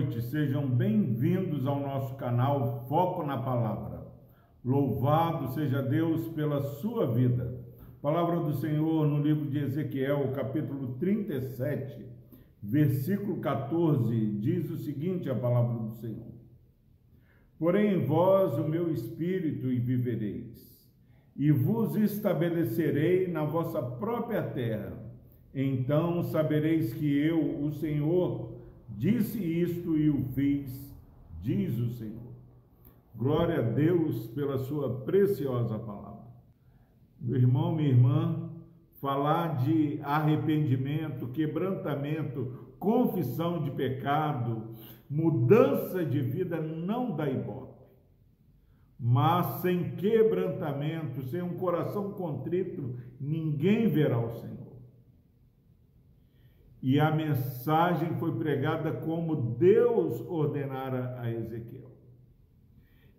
noite, sejam bem-vindos ao nosso canal Foco na Palavra. Louvado seja Deus pela sua vida. Palavra do Senhor no livro de Ezequiel, capítulo 37, versículo 14, diz o seguinte: a palavra do Senhor. Porém em vós o meu espírito e vivereis, e vos estabelecerei na vossa própria terra. Então sabereis que eu, o Senhor, Disse isto e o fiz, diz o Senhor. Glória a Deus pela sua preciosa palavra. Meu irmão, minha irmã, falar de arrependimento, quebrantamento, confissão de pecado, mudança de vida não dá ibope. Mas sem quebrantamento, sem um coração contrito, ninguém verá o Senhor e a mensagem foi pregada como Deus ordenara a Ezequiel.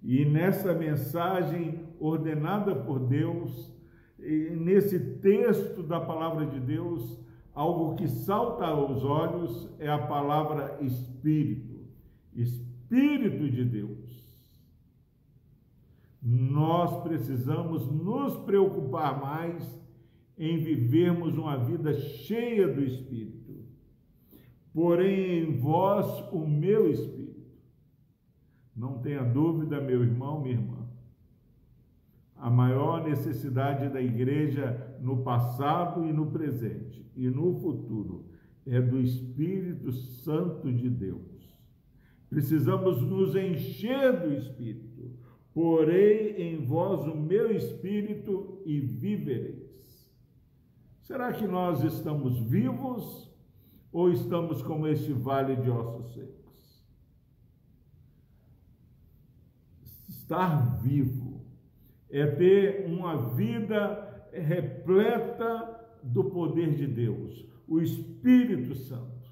E nessa mensagem ordenada por Deus, nesse texto da palavra de Deus, algo que salta aos olhos é a palavra Espírito. Espírito de Deus. Nós precisamos nos preocupar mais em vivermos uma vida cheia do Espírito porém em vós o meu espírito. Não tenha dúvida, meu irmão, minha irmã. A maior necessidade da igreja no passado e no presente e no futuro é do Espírito Santo de Deus. Precisamos nos encher do Espírito. Porém em vós o meu espírito e vivereis. Será que nós estamos vivos ou estamos como este vale de ossos secos? Estar vivo é ter uma vida repleta do poder de Deus, o Espírito Santo.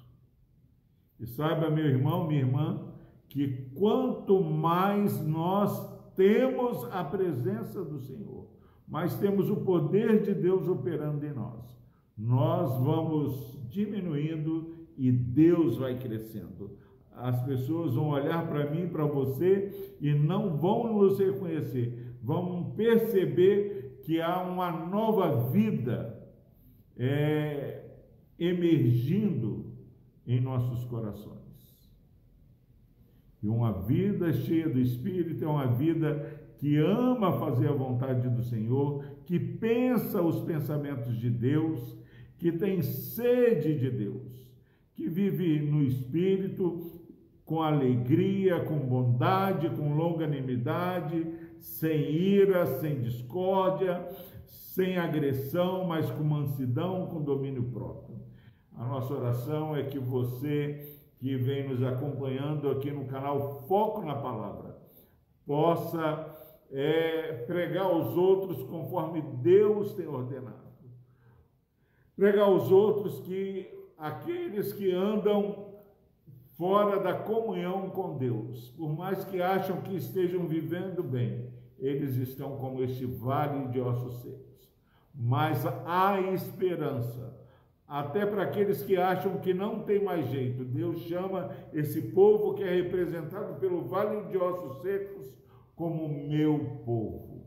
E saiba, meu irmão, minha irmã, que quanto mais nós temos a presença do Senhor, mais temos o poder de Deus operando em nós nós vamos diminuindo e Deus vai crescendo. As pessoas vão olhar para mim, para você e não vão nos reconhecer, vão perceber que há uma nova vida é, emergindo em nossos corações. E uma vida cheia do Espírito é uma vida que ama fazer a vontade do Senhor, que pensa os pensamentos de Deus, que tem sede de Deus, que vive no Espírito com alegria, com bondade, com longanimidade, sem ira, sem discórdia, sem agressão, mas com mansidão, com domínio próprio. A nossa oração é que você que vem nos acompanhando aqui no canal Foco na Palavra possa é, pregar aos outros conforme Deus tem ordenado pregar aos outros que aqueles que andam fora da comunhão com Deus, por mais que acham que estejam vivendo bem, eles estão como este vale de ossos secos. Mas há esperança, até para aqueles que acham que não tem mais jeito. Deus chama esse povo que é representado pelo vale de ossos secos como meu povo.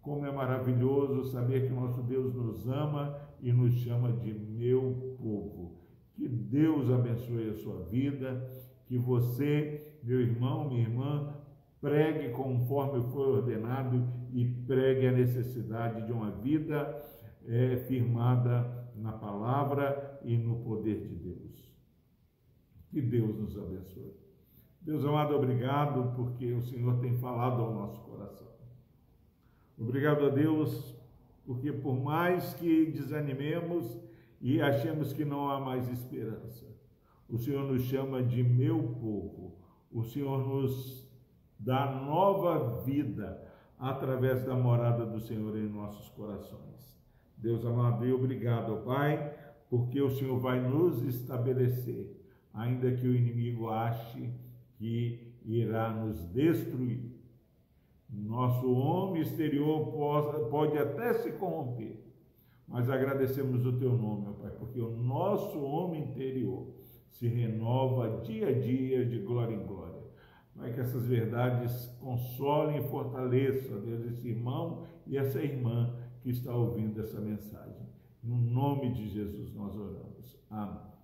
Como é maravilhoso saber que nosso Deus nos ama e nos chama de meu povo. Que Deus abençoe a sua vida, que você, meu irmão, minha irmã, pregue conforme foi ordenado e pregue a necessidade de uma vida é, firmada na palavra e no poder de Deus. Que Deus nos abençoe. Deus amado, obrigado porque o Senhor tem falado ao nosso coração. Obrigado a Deus porque por mais que desanimemos e achemos que não há mais esperança, o Senhor nos chama de meu povo, o Senhor nos dá nova vida através da morada do Senhor em nossos corações. Deus amado e obrigado, Pai, porque o Senhor vai nos estabelecer, ainda que o inimigo ache que irá nos destruir. Nosso homem exterior pode até se corromper, mas agradecemos o teu nome, Pai, porque o nosso homem interior se renova dia a dia de glória em glória. Pai, que essas verdades consolem e fortaleçam, Deus, esse irmão e essa irmã que está ouvindo essa mensagem. No nome de Jesus nós oramos. Amém.